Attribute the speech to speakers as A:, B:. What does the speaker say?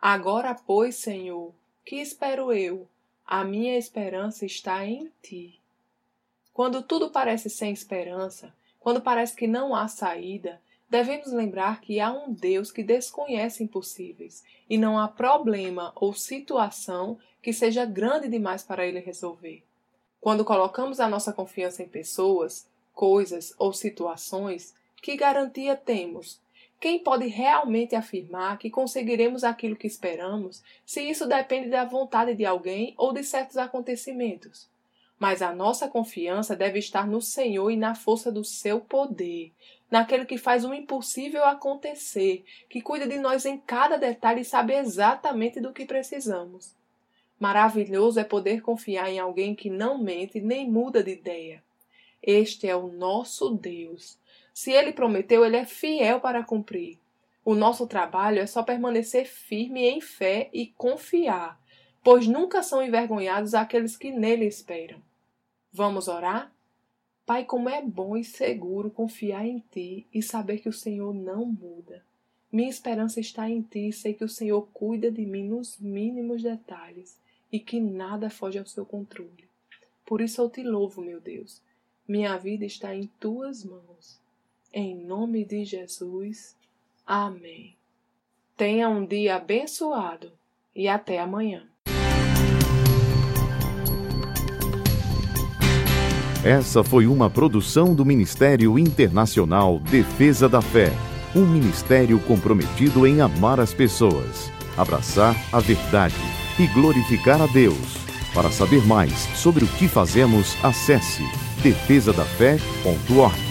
A: Agora, pois, Senhor, que espero eu? A minha esperança está em ti. Quando tudo parece sem esperança, quando parece que não há saída, devemos lembrar que há um Deus que desconhece impossíveis e não há problema ou situação que seja grande demais para ele resolver. Quando colocamos a nossa confiança em pessoas, coisas ou situações, que garantia temos quem pode realmente afirmar que conseguiremos aquilo que esperamos se isso depende da vontade de alguém ou de certos acontecimentos? Mas a nossa confiança deve estar no Senhor e na força do seu poder, naquele que faz o impossível acontecer, que cuida de nós em cada detalhe e sabe exatamente do que precisamos. Maravilhoso é poder confiar em alguém que não mente nem muda de ideia. Este é o nosso Deus se ele prometeu, ele é fiel para cumprir. O nosso trabalho é só permanecer firme em fé e confiar, pois nunca são envergonhados aqueles que nele esperam. Vamos orar? Pai, como é bom e seguro confiar em Ti e saber que o Senhor não muda. Minha esperança está em Ti e sei que o Senhor cuida de mim nos mínimos detalhes e que nada foge ao seu controle. Por isso eu te louvo, meu Deus. Minha vida está em Tuas mãos. Em nome de Jesus. Amém. Tenha um dia abençoado e até amanhã.
B: Essa foi uma produção do Ministério Internacional Defesa da Fé, um ministério comprometido em amar as pessoas, abraçar a verdade e glorificar a Deus. Para saber mais sobre o que fazemos, acesse defesadafé.org.